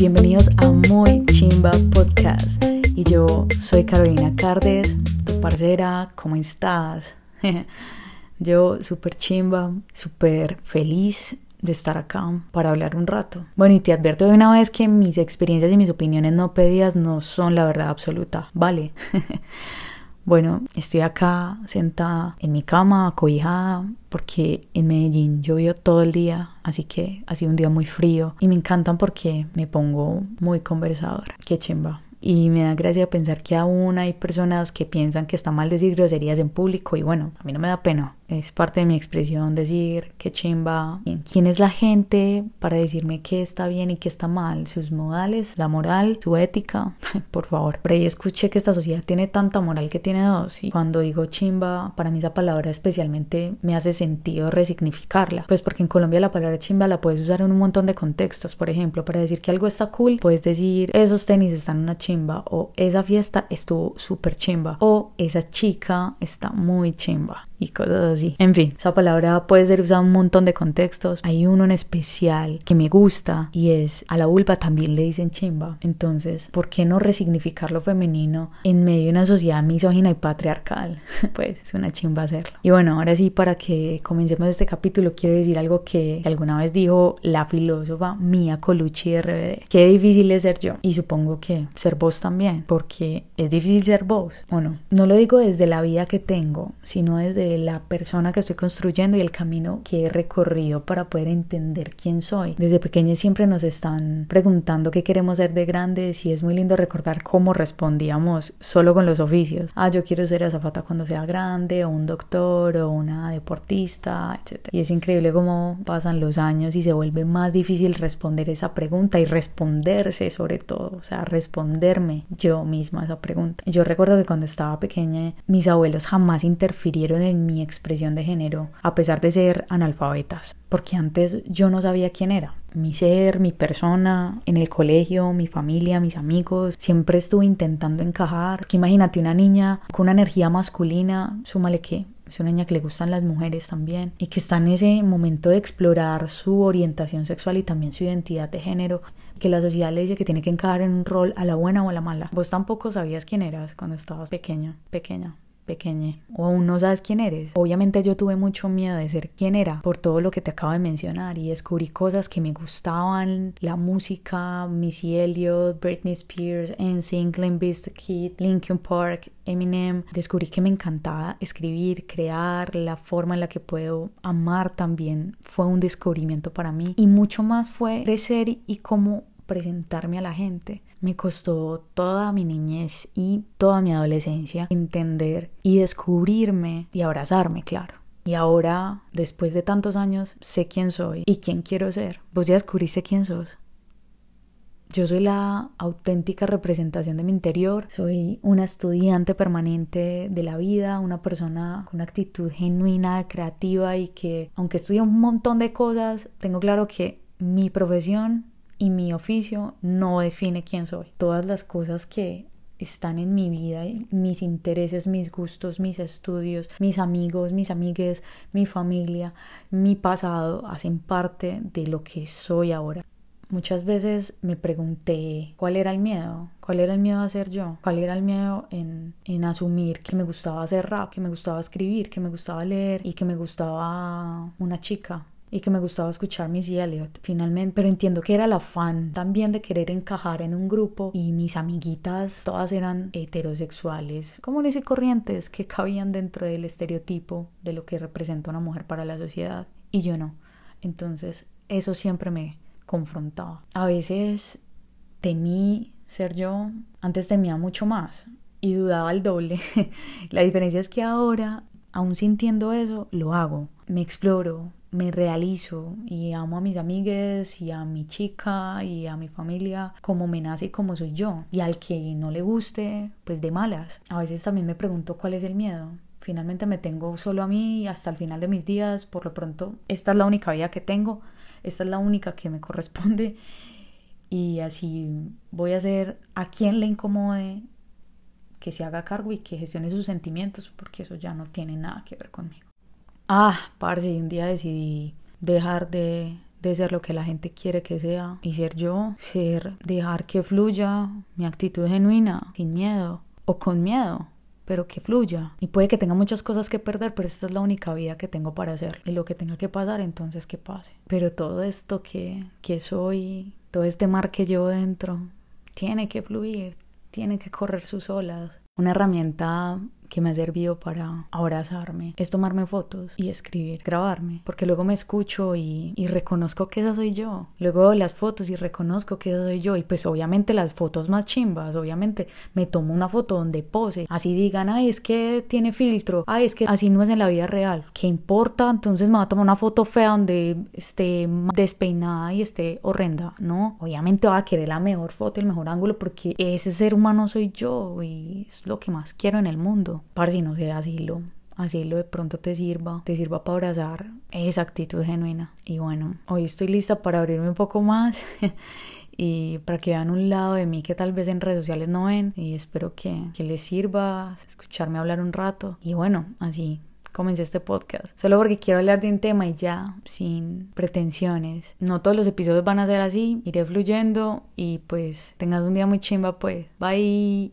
Bienvenidos a Muy Chimba Podcast. Y yo soy Carolina Cardes, tu parcera. ¿Cómo estás? yo súper chimba, súper feliz de estar acá para hablar un rato. Bueno, y te advierto de una vez que mis experiencias y mis opiniones no pedidas no son la verdad absoluta, ¿vale? Bueno, estoy acá sentada en mi cama, acobijada, porque en Medellín llovió todo el día, así que ha sido un día muy frío y me encantan porque me pongo muy conversadora. Qué chimba. Y me da gracia pensar que aún hay personas que piensan que está mal decir groserías en público y bueno, a mí no me da pena es parte de mi expresión decir qué chimba. ¿Quién es la gente para decirme qué está bien y qué está mal? Sus modales, la moral, su ética. Por favor. Por ahí escuché que esta sociedad tiene tanta moral que tiene dos. Y cuando digo chimba, para mí esa palabra especialmente me hace sentido resignificarla. Pues porque en Colombia la palabra chimba la puedes usar en un montón de contextos. Por ejemplo, para decir que algo está cool, puedes decir esos tenis están una chimba. O esa fiesta estuvo súper chimba. O esa chica está muy chimba y cosas así. En fin, esa palabra puede ser usada en un montón de contextos. Hay uno en especial que me gusta y es a la vulva también le dicen chimba. Entonces, ¿por qué no resignificar lo femenino en medio de una sociedad misógina y patriarcal? pues es una chimba hacerlo. Y bueno, ahora sí, para que comencemos este capítulo, quiero decir algo que alguna vez dijo la filósofa Mia Colucci de RBD. Qué difícil es ser yo. Y supongo que ser vos también, porque es difícil ser vos, ¿o no? No lo digo desde la vida que tengo, sino desde la persona que estoy construyendo y el camino que he recorrido para poder entender quién soy. Desde pequeña siempre nos están preguntando qué queremos ser de grandes y es muy lindo recordar cómo respondíamos solo con los oficios. Ah, yo quiero ser azafata cuando sea grande, o un doctor, o una deportista, etc. Y es increíble cómo pasan los años y se vuelve más difícil responder esa pregunta y responderse sobre todo, o sea, responderme yo misma esa pregunta. Yo recuerdo que cuando estaba pequeña mis abuelos jamás interfirieron en mi expresión de género, a pesar de ser analfabetas, porque antes yo no sabía quién era. Mi ser, mi persona, en el colegio, mi familia, mis amigos, siempre estuve intentando encajar. Que imagínate una niña con una energía masculina, súmale que es una niña que le gustan las mujeres también y que está en ese momento de explorar su orientación sexual y también su identidad de género que la sociedad le dice que tiene que encajar en un rol a la buena o a la mala. Vos tampoco sabías quién eras cuando estabas pequeña, pequeña pequeña o aún no sabes quién eres. Obviamente yo tuve mucho miedo de ser quién era por todo lo que te acabo de mencionar y descubrí cosas que me gustaban, la música, Missy Elliott, Britney Spears, NSYNC, Limp Bizkit, Linkin Park, Eminem. Descubrí que me encantaba escribir, crear, la forma en la que puedo amar también fue un descubrimiento para mí y mucho más fue crecer y cómo presentarme a la gente. Me costó toda mi niñez y toda mi adolescencia entender y descubrirme y abrazarme, claro. Y ahora, después de tantos años, sé quién soy y quién quiero ser. Vos ya descubriste quién sos. Yo soy la auténtica representación de mi interior, soy una estudiante permanente de la vida, una persona con una actitud genuina, creativa y que aunque estudio un montón de cosas, tengo claro que mi profesión y mi oficio no define quién soy. Todas las cosas que están en mi vida, mis intereses, mis gustos, mis estudios, mis amigos, mis amigues, mi familia, mi pasado, hacen parte de lo que soy ahora. Muchas veces me pregunté cuál era el miedo, cuál era el miedo a ser yo, cuál era el miedo en, en asumir que me gustaba hacer rap, que me gustaba escribir, que me gustaba leer y que me gustaba una chica y que me gustaba escuchar Missy Elliott finalmente, pero entiendo que era el afán también de querer encajar en un grupo y mis amiguitas todas eran heterosexuales, comunes y corrientes que cabían dentro del estereotipo de lo que representa una mujer para la sociedad y yo no. Entonces eso siempre me confrontaba. A veces temí ser yo, antes temía mucho más y dudaba el doble. la diferencia es que ahora, aún sintiendo eso, lo hago, me exploro, me realizo y amo a mis amigues y a mi chica y a mi familia como me nace y como soy yo. Y al que no le guste, pues de malas. A veces también me pregunto cuál es el miedo. Finalmente me tengo solo a mí hasta el final de mis días. Por lo pronto, esta es la única vida que tengo. Esta es la única que me corresponde. Y así voy a hacer a quien le incomode que se haga cargo y que gestione sus sentimientos, porque eso ya no tiene nada que ver conmigo. Ah, parce, y un día decidí dejar de de ser lo que la gente quiere que sea y ser yo, ser, dejar que fluya mi actitud genuina, sin miedo o con miedo, pero que fluya. Y puede que tenga muchas cosas que perder, pero esta es la única vida que tengo para hacer. Y lo que tenga que pasar, entonces que pase. Pero todo esto que, que soy, todo este mar que llevo dentro, tiene que fluir, tiene que correr sus olas. Una herramienta que me ha servido para abrazarme es tomarme fotos y escribir, grabarme, porque luego me escucho y, reconozco que esa soy yo. Luego las fotos y reconozco que esa soy yo. Y pues obviamente las fotos más chimbas, obviamente me tomo una foto donde pose, así digan, ay, es que tiene filtro, ay, es que así no es en la vida real. ¿Qué importa? Entonces me voy a tomar una foto fea donde esté despeinada y esté horrenda. No, obviamente va a querer la mejor foto, el mejor ángulo, porque ese ser humano soy yo y es lo que más quiero en el mundo. Para si no sea asilo, asilo de pronto te sirva, te sirva para abrazar esa actitud genuina. Y bueno, hoy estoy lista para abrirme un poco más y para que vean un lado de mí que tal vez en redes sociales no ven y espero que, que les sirva escucharme hablar un rato. Y bueno, así comencé este podcast. Solo porque quiero hablar de un tema y ya, sin pretensiones. No todos los episodios van a ser así, iré fluyendo y pues tengas un día muy chimba pues. Bye.